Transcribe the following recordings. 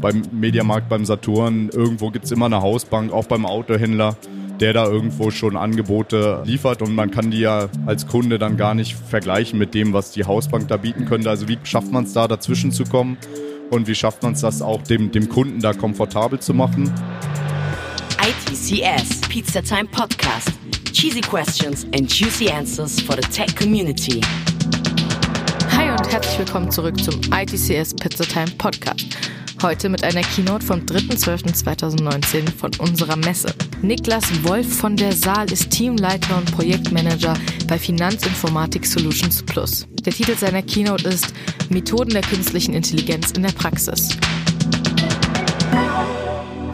Beim Mediamarkt, beim Saturn, irgendwo gibt es immer eine Hausbank, auch beim Autohändler, der da irgendwo schon Angebote liefert und man kann die ja als Kunde dann gar nicht vergleichen mit dem, was die Hausbank da bieten könnte. Also wie schafft man es da dazwischen zu kommen und wie schafft man es das auch dem, dem Kunden da komfortabel zu machen? ITCS Pizza Time Podcast. Cheesy questions and juicy answers for the tech community. Hi und herzlich willkommen zurück zum ITCS Pizza Time Podcast. Heute mit einer Keynote vom 3.12.2019 von unserer Messe. Niklas Wolf von der Saal ist Teamleiter und Projektmanager bei Finanzinformatik Solutions Plus. Der Titel seiner Keynote ist Methoden der künstlichen Intelligenz in der Praxis.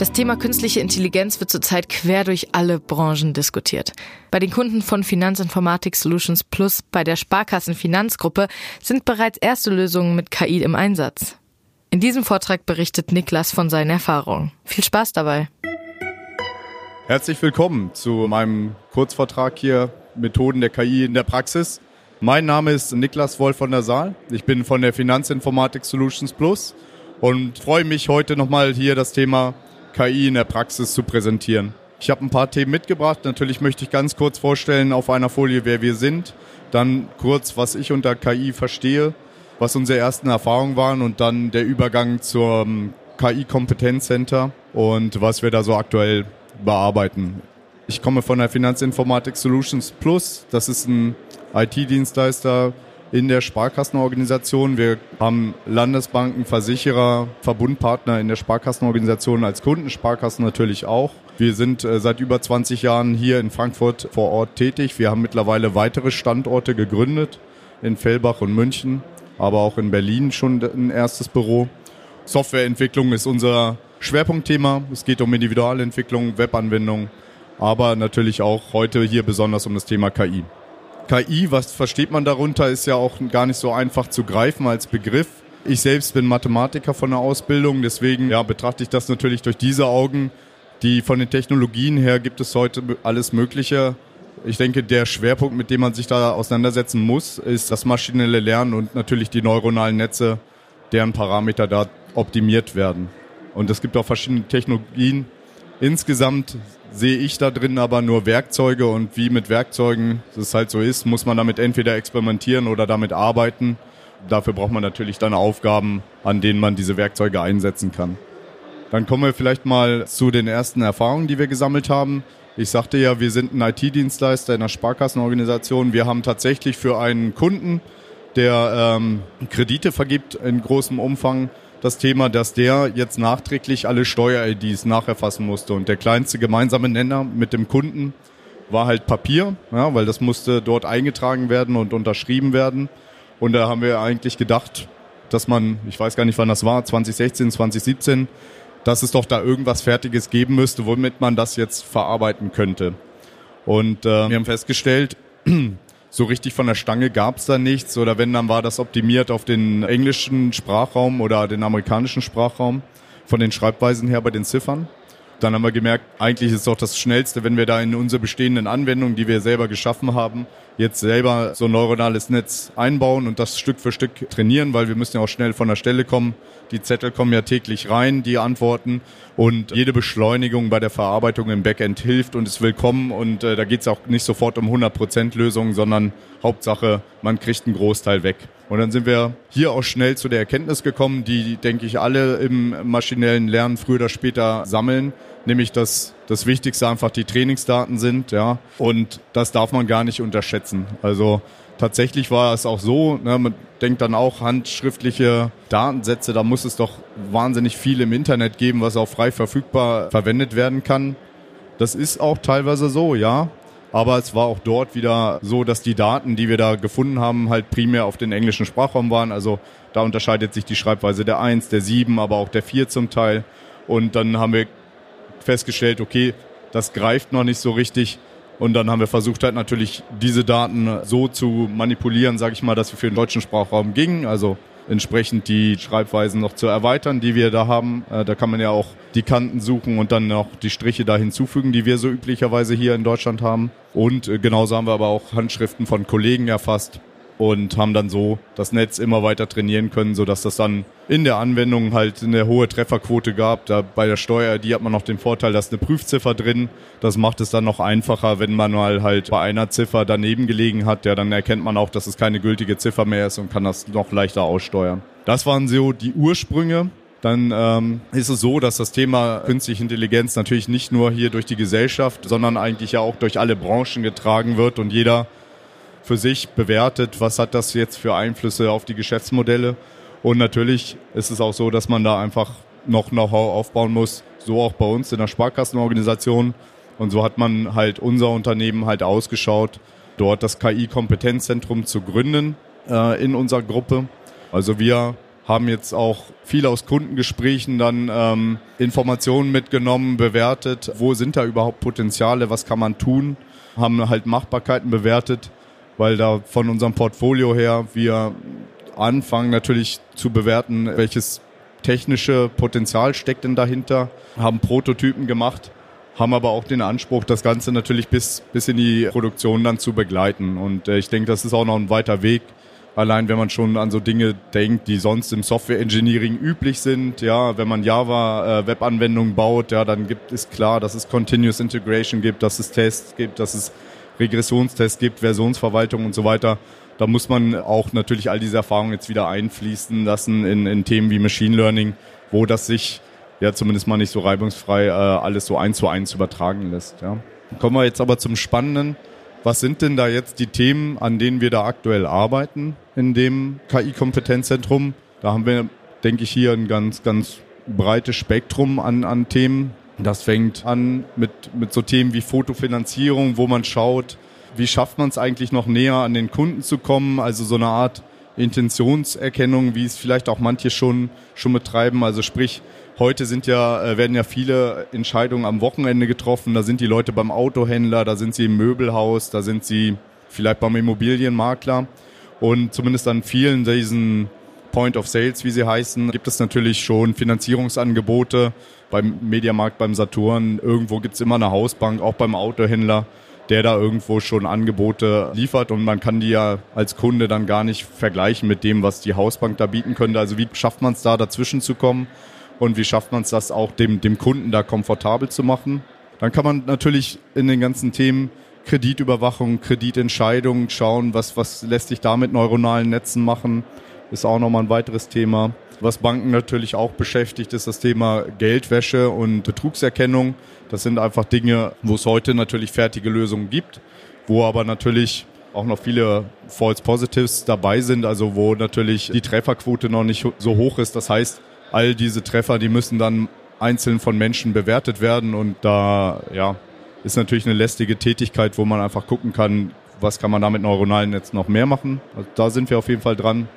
Das Thema künstliche Intelligenz wird zurzeit quer durch alle Branchen diskutiert. Bei den Kunden von Finanzinformatik Solutions Plus bei der Sparkassen Finanzgruppe sind bereits erste Lösungen mit KI im Einsatz. In diesem Vortrag berichtet Niklas von seinen Erfahrungen. Viel Spaß dabei. Herzlich willkommen zu meinem Kurzvortrag hier Methoden der KI in der Praxis. Mein Name ist Niklas Wolf von der Saal. Ich bin von der Finanzinformatik Solutions Plus und freue mich heute nochmal hier das Thema KI in der Praxis zu präsentieren. Ich habe ein paar Themen mitgebracht. Natürlich möchte ich ganz kurz vorstellen auf einer Folie, wer wir sind. Dann kurz, was ich unter KI verstehe, was unsere ersten Erfahrungen waren und dann der Übergang zum KI-Kompetenzcenter und was wir da so aktuell bearbeiten. Ich komme von der Finanzinformatik Solutions Plus. Das ist ein IT-Dienstleister, in der Sparkassenorganisation. Wir haben Landesbanken, Versicherer, Verbundpartner in der Sparkassenorganisation als Kunden, Sparkassen natürlich auch. Wir sind äh, seit über 20 Jahren hier in Frankfurt vor Ort tätig. Wir haben mittlerweile weitere Standorte gegründet in Fellbach und München, aber auch in Berlin schon ein erstes Büro. Softwareentwicklung ist unser Schwerpunktthema. Es geht um Individualentwicklung, Webanwendung, aber natürlich auch heute hier besonders um das Thema KI. KI, was versteht man darunter, ist ja auch gar nicht so einfach zu greifen als Begriff. Ich selbst bin Mathematiker von der Ausbildung, deswegen ja, betrachte ich das natürlich durch diese Augen. Die von den Technologien her gibt es heute alles Mögliche. Ich denke, der Schwerpunkt, mit dem man sich da auseinandersetzen muss, ist das maschinelle Lernen und natürlich die neuronalen Netze, deren Parameter da optimiert werden. Und es gibt auch verschiedene Technologien. Insgesamt sehe ich da drin aber nur Werkzeuge und wie mit Werkzeugen das halt so ist, muss man damit entweder experimentieren oder damit arbeiten. Dafür braucht man natürlich dann Aufgaben, an denen man diese Werkzeuge einsetzen kann. Dann kommen wir vielleicht mal zu den ersten Erfahrungen, die wir gesammelt haben. Ich sagte ja, wir sind ein IT-Dienstleister in einer Sparkassenorganisation. Wir haben tatsächlich für einen Kunden, der ähm, Kredite vergibt in großem Umfang, das Thema, dass der jetzt nachträglich alle Steuer-IDs nacherfassen musste. Und der kleinste gemeinsame Nenner mit dem Kunden war halt Papier, ja, weil das musste dort eingetragen werden und unterschrieben werden. Und da haben wir eigentlich gedacht, dass man, ich weiß gar nicht, wann das war, 2016, 2017, dass es doch da irgendwas Fertiges geben müsste, womit man das jetzt verarbeiten könnte. Und äh, wir haben festgestellt, so richtig von der Stange gab es da nichts oder wenn, dann war das optimiert auf den englischen Sprachraum oder den amerikanischen Sprachraum von den Schreibweisen her bei den Ziffern. Dann haben wir gemerkt, eigentlich ist es doch das Schnellste, wenn wir da in unsere bestehenden Anwendungen, die wir selber geschaffen haben, jetzt selber so ein neuronales Netz einbauen und das Stück für Stück trainieren, weil wir müssen ja auch schnell von der Stelle kommen. Die Zettel kommen ja täglich rein, die Antworten und jede Beschleunigung bei der Verarbeitung im Backend hilft und ist willkommen und äh, da geht es auch nicht sofort um 100% Lösungen, sondern Hauptsache, man kriegt einen Großteil weg. Und dann sind wir hier auch schnell zu der Erkenntnis gekommen, die, denke ich, alle im maschinellen Lernen früher oder später sammeln, nämlich dass das Wichtigste einfach die Trainingsdaten sind, ja. Und das darf man gar nicht unterschätzen. Also tatsächlich war es auch so, ne, man denkt dann auch handschriftliche Datensätze, da muss es doch wahnsinnig viel im Internet geben, was auch frei verfügbar verwendet werden kann. Das ist auch teilweise so, ja. Aber es war auch dort wieder so, dass die Daten, die wir da gefunden haben, halt primär auf den englischen Sprachraum waren. Also da unterscheidet sich die Schreibweise der 1, der 7, aber auch der 4 zum Teil. Und dann haben wir festgestellt, okay, das greift noch nicht so richtig. Und dann haben wir versucht halt natürlich diese Daten so zu manipulieren, sage ich mal, dass wir für den deutschen Sprachraum gingen. Also entsprechend die Schreibweisen noch zu erweitern, die wir da haben. Äh, da kann man ja auch die Kanten suchen und dann noch die Striche da hinzufügen, die wir so üblicherweise hier in Deutschland haben. Und äh, genauso haben wir aber auch Handschriften von Kollegen erfasst und haben dann so das Netz immer weiter trainieren können, sodass das dann in der Anwendung halt eine hohe Trefferquote gab. Da bei der Steuer, die hat man noch den Vorteil, dass eine Prüfziffer drin. Das macht es dann noch einfacher, wenn man mal halt bei einer Ziffer daneben gelegen hat. Ja, dann erkennt man auch, dass es keine gültige Ziffer mehr ist und kann das noch leichter aussteuern. Das waren so die Ursprünge dann ähm, ist es so, dass das Thema künstliche Intelligenz natürlich nicht nur hier durch die Gesellschaft, sondern eigentlich ja auch durch alle Branchen getragen wird und jeder für sich bewertet, was hat das jetzt für Einflüsse auf die Geschäftsmodelle. Und natürlich ist es auch so, dass man da einfach noch Know-how aufbauen muss, so auch bei uns in der Sparkassenorganisation. Und so hat man halt unser Unternehmen halt ausgeschaut, dort das KI-Kompetenzzentrum zu gründen äh, in unserer Gruppe. Also wir haben jetzt auch viel aus Kundengesprächen dann ähm, Informationen mitgenommen, bewertet, wo sind da überhaupt Potenziale, was kann man tun, haben halt Machbarkeiten bewertet weil da von unserem Portfolio her wir anfangen natürlich zu bewerten, welches technische Potenzial steckt denn dahinter, haben Prototypen gemacht, haben aber auch den Anspruch, das Ganze natürlich bis, bis in die Produktion dann zu begleiten. Und äh, ich denke, das ist auch noch ein weiter Weg. Allein wenn man schon an so Dinge denkt, die sonst im Software Engineering üblich sind, ja, wenn man Java äh, Webanwendungen baut, ja, dann gibt es klar, dass es Continuous Integration gibt, dass es Tests gibt, dass es Regressionstests gibt, Versionsverwaltung und so weiter. Da muss man auch natürlich all diese Erfahrungen jetzt wieder einfließen lassen in, in Themen wie Machine Learning, wo das sich ja zumindest mal nicht so reibungsfrei äh, alles so eins zu eins übertragen lässt. Ja. Kommen wir jetzt aber zum Spannenden. Was sind denn da jetzt die Themen, an denen wir da aktuell arbeiten in dem KI-Kompetenzzentrum? Da haben wir, denke ich, hier ein ganz, ganz breites Spektrum an, an Themen. Das fängt an mit, mit so Themen wie Fotofinanzierung, wo man schaut, wie schafft man es eigentlich noch näher an den Kunden zu kommen, also so eine Art Intentionserkennung, wie es vielleicht auch manche schon, schon betreiben. Also sprich, heute sind ja, äh, werden ja viele Entscheidungen am Wochenende getroffen. Da sind die Leute beim Autohändler, da sind sie im Möbelhaus, da sind sie vielleicht beim Immobilienmakler. Und zumindest an vielen diesen Point of Sales, wie sie heißen, gibt es natürlich schon Finanzierungsangebote beim Mediamarkt, beim Saturn. Irgendwo gibt es immer eine Hausbank, auch beim Autohändler, der da irgendwo schon Angebote liefert und man kann die ja als Kunde dann gar nicht vergleichen mit dem, was die Hausbank da bieten könnte. Also wie schafft man es da dazwischen zu kommen und wie schafft man es das auch dem, dem Kunden da komfortabel zu machen? Dann kann man natürlich in den ganzen Themen Kreditüberwachung, Kreditentscheidungen schauen, was, was lässt sich da mit neuronalen Netzen machen ist auch nochmal ein weiteres Thema. Was Banken natürlich auch beschäftigt, ist das Thema Geldwäsche und Betrugserkennung. Das sind einfach Dinge, wo es heute natürlich fertige Lösungen gibt, wo aber natürlich auch noch viele False Positives dabei sind, also wo natürlich die Trefferquote noch nicht so hoch ist. Das heißt, all diese Treffer, die müssen dann einzeln von Menschen bewertet werden und da ja, ist natürlich eine lästige Tätigkeit, wo man einfach gucken kann, was kann man da mit neuronalen Netzen noch mehr machen. Also da sind wir auf jeden Fall dran.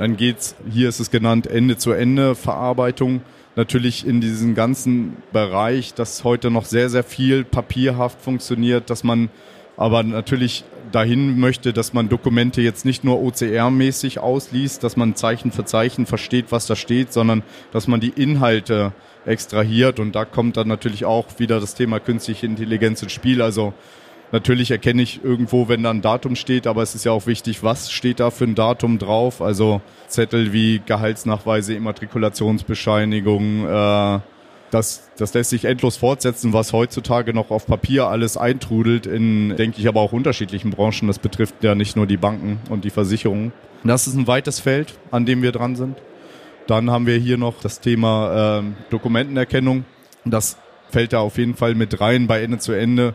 Dann geht's, hier ist es genannt, Ende-zu-Ende-Verarbeitung. Natürlich in diesem ganzen Bereich, dass heute noch sehr, sehr viel papierhaft funktioniert, dass man aber natürlich dahin möchte, dass man Dokumente jetzt nicht nur OCR-mäßig ausliest, dass man Zeichen für Zeichen versteht, was da steht, sondern dass man die Inhalte extrahiert. Und da kommt dann natürlich auch wieder das Thema künstliche Intelligenz ins Spiel. Also Natürlich erkenne ich irgendwo, wenn da ein Datum steht, aber es ist ja auch wichtig, was steht da für ein Datum drauf. Also Zettel wie Gehaltsnachweise, Immatrikulationsbescheinigung, äh, das, das lässt sich endlos fortsetzen, was heutzutage noch auf Papier alles eintrudelt, in, denke ich, aber auch unterschiedlichen Branchen. Das betrifft ja nicht nur die Banken und die Versicherungen. Das ist ein weites Feld, an dem wir dran sind. Dann haben wir hier noch das Thema äh, Dokumentenerkennung. Das fällt da auf jeden Fall mit rein bei Ende zu Ende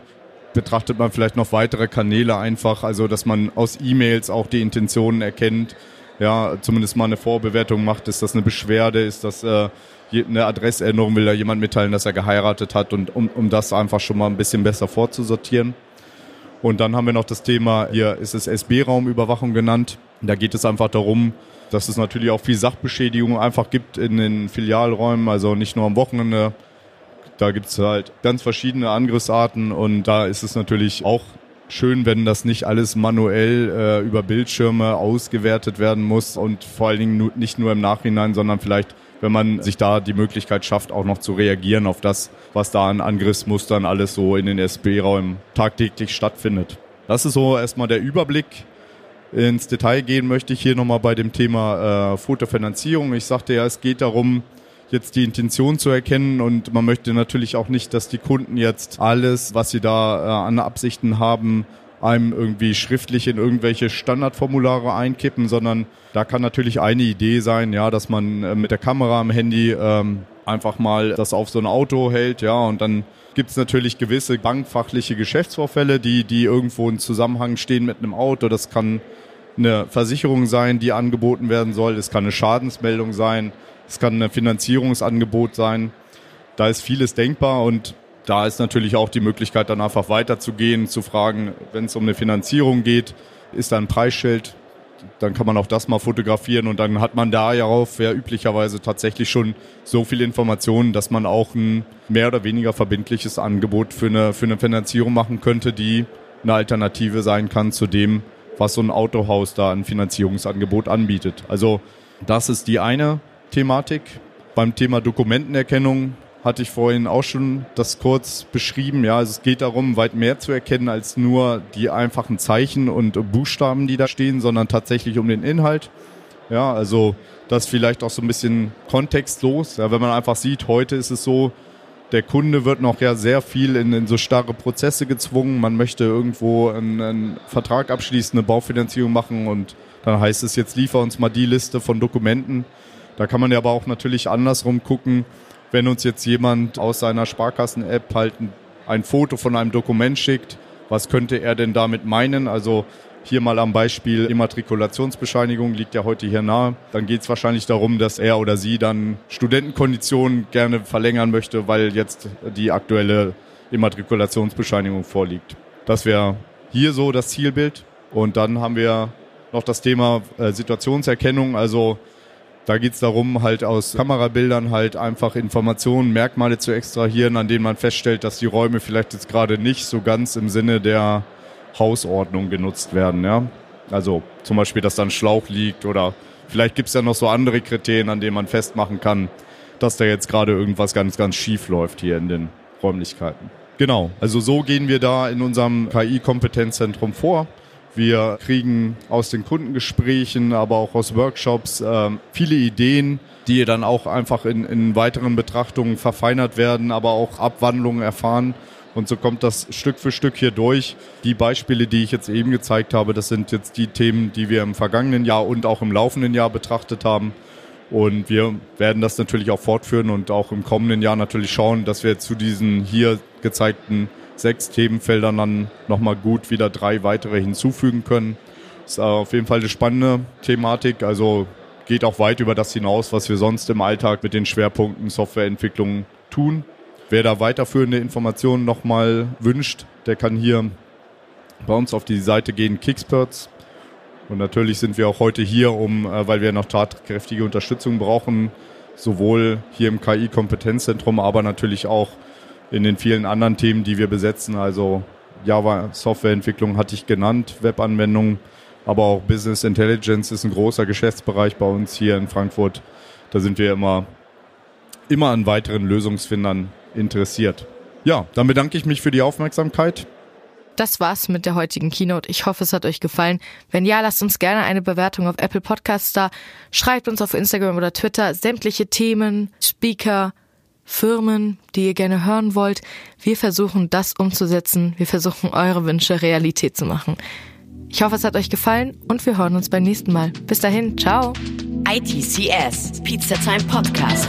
betrachtet man vielleicht noch weitere Kanäle einfach, also dass man aus E-Mails auch die Intentionen erkennt, ja, zumindest mal eine Vorbewertung macht, ist das eine Beschwerde, ist das äh, eine Adressänderung, will da jemand mitteilen, dass er geheiratet hat und um, um das einfach schon mal ein bisschen besser vorzusortieren. Und dann haben wir noch das Thema, hier ist es SB-Raumüberwachung genannt. Da geht es einfach darum, dass es natürlich auch viel Sachbeschädigung einfach gibt in den Filialräumen, also nicht nur am Wochenende, da gibt es halt ganz verschiedene Angriffsarten und da ist es natürlich auch schön, wenn das nicht alles manuell äh, über Bildschirme ausgewertet werden muss und vor allen Dingen nicht nur im Nachhinein, sondern vielleicht, wenn man sich da die Möglichkeit schafft, auch noch zu reagieren auf das, was da an Angriffsmustern alles so in den SB-Räumen tagtäglich stattfindet. Das ist so erstmal der Überblick. ins Detail gehen möchte ich hier nochmal bei dem Thema äh, Fotofinanzierung. Ich sagte ja, es geht darum, jetzt die Intention zu erkennen und man möchte natürlich auch nicht, dass die Kunden jetzt alles, was sie da äh, an Absichten haben, einem irgendwie schriftlich in irgendwelche Standardformulare einkippen, sondern da kann natürlich eine Idee sein, ja, dass man äh, mit der Kamera am Handy ähm, einfach mal das auf so ein Auto hält, ja, und dann gibt es natürlich gewisse bankfachliche Geschäftsvorfälle, die, die irgendwo in Zusammenhang stehen mit einem Auto. Das kann eine Versicherung sein, die angeboten werden soll. Es kann eine Schadensmeldung sein. Es kann ein Finanzierungsangebot sein. Da ist vieles denkbar und da ist natürlich auch die Möglichkeit, dann einfach weiterzugehen, zu fragen, wenn es um eine Finanzierung geht, ist da ein Preisschild? Dann kann man auch das mal fotografieren und dann hat man da ja auf ja üblicherweise tatsächlich schon so viel Informationen, dass man auch ein mehr oder weniger verbindliches Angebot für eine, für eine Finanzierung machen könnte, die eine Alternative sein kann zu dem, was so ein Autohaus da ein Finanzierungsangebot anbietet. Also das ist die eine Thematik. Beim Thema Dokumentenerkennung hatte ich vorhin auch schon das kurz beschrieben. Ja, also es geht darum, weit mehr zu erkennen als nur die einfachen Zeichen und Buchstaben, die da stehen, sondern tatsächlich um den Inhalt. Ja, also das vielleicht auch so ein bisschen kontextlos. Ja, wenn man einfach sieht, heute ist es so, der Kunde wird noch ja sehr viel in, in so starre Prozesse gezwungen. Man möchte irgendwo einen, einen Vertrag abschließen, eine Baufinanzierung machen und dann heißt es jetzt, liefer uns mal die Liste von Dokumenten. Da kann man ja aber auch natürlich andersrum gucken, wenn uns jetzt jemand aus seiner Sparkassen-App halt ein, Foto von einem Dokument schickt, was könnte er denn damit meinen? Also hier mal am Beispiel Immatrikulationsbescheinigung liegt ja heute hier nahe. Dann geht es wahrscheinlich darum, dass er oder sie dann Studentenkonditionen gerne verlängern möchte, weil jetzt die aktuelle Immatrikulationsbescheinigung vorliegt. Das wäre hier so das Zielbild. Und dann haben wir noch das Thema äh, Situationserkennung. Also da geht es darum, halt aus Kamerabildern halt einfach Informationen, Merkmale zu extrahieren, an denen man feststellt, dass die Räume vielleicht jetzt gerade nicht so ganz im Sinne der Hausordnung genutzt werden. Ja? Also zum Beispiel, dass da ein Schlauch liegt oder vielleicht gibt es ja noch so andere Kriterien, an denen man festmachen kann, dass da jetzt gerade irgendwas ganz, ganz schief läuft hier in den Räumlichkeiten. Genau, also so gehen wir da in unserem KI-Kompetenzzentrum vor. Wir kriegen aus den Kundengesprächen, aber auch aus Workshops äh, viele Ideen, die dann auch einfach in, in weiteren Betrachtungen verfeinert werden, aber auch Abwandlungen erfahren. Und so kommt das Stück für Stück hier durch. Die Beispiele, die ich jetzt eben gezeigt habe, das sind jetzt die Themen, die wir im vergangenen Jahr und auch im laufenden Jahr betrachtet haben. Und wir werden das natürlich auch fortführen und auch im kommenden Jahr natürlich schauen, dass wir zu diesen hier gezeigten sechs Themenfeldern dann nochmal gut wieder drei weitere hinzufügen können. Ist auf jeden Fall eine spannende Thematik, also geht auch weit über das hinaus, was wir sonst im Alltag mit den Schwerpunkten Softwareentwicklung tun. Wer da weiterführende Informationen nochmal wünscht, der kann hier bei uns auf die Seite gehen, Kicksperts. Und natürlich sind wir auch heute hier, um, äh, weil wir noch tatkräftige Unterstützung brauchen, sowohl hier im KI-Kompetenzzentrum, aber natürlich auch in den vielen anderen Themen, die wir besetzen. Also Java Softwareentwicklung hatte ich genannt, Webanwendungen, aber auch Business Intelligence ist ein großer Geschäftsbereich bei uns hier in Frankfurt. Da sind wir immer, immer an weiteren Lösungsfindern interessiert. Ja, dann bedanke ich mich für die Aufmerksamkeit. Das war's mit der heutigen Keynote. Ich hoffe, es hat euch gefallen. Wenn ja, lasst uns gerne eine Bewertung auf Apple Podcasts da. Schreibt uns auf Instagram oder Twitter sämtliche Themen, Speaker, Firmen, die ihr gerne hören wollt. Wir versuchen das umzusetzen. Wir versuchen eure Wünsche Realität zu machen. Ich hoffe, es hat euch gefallen und wir hören uns beim nächsten Mal. Bis dahin, ciao. ITCS, Pizza Time Podcast.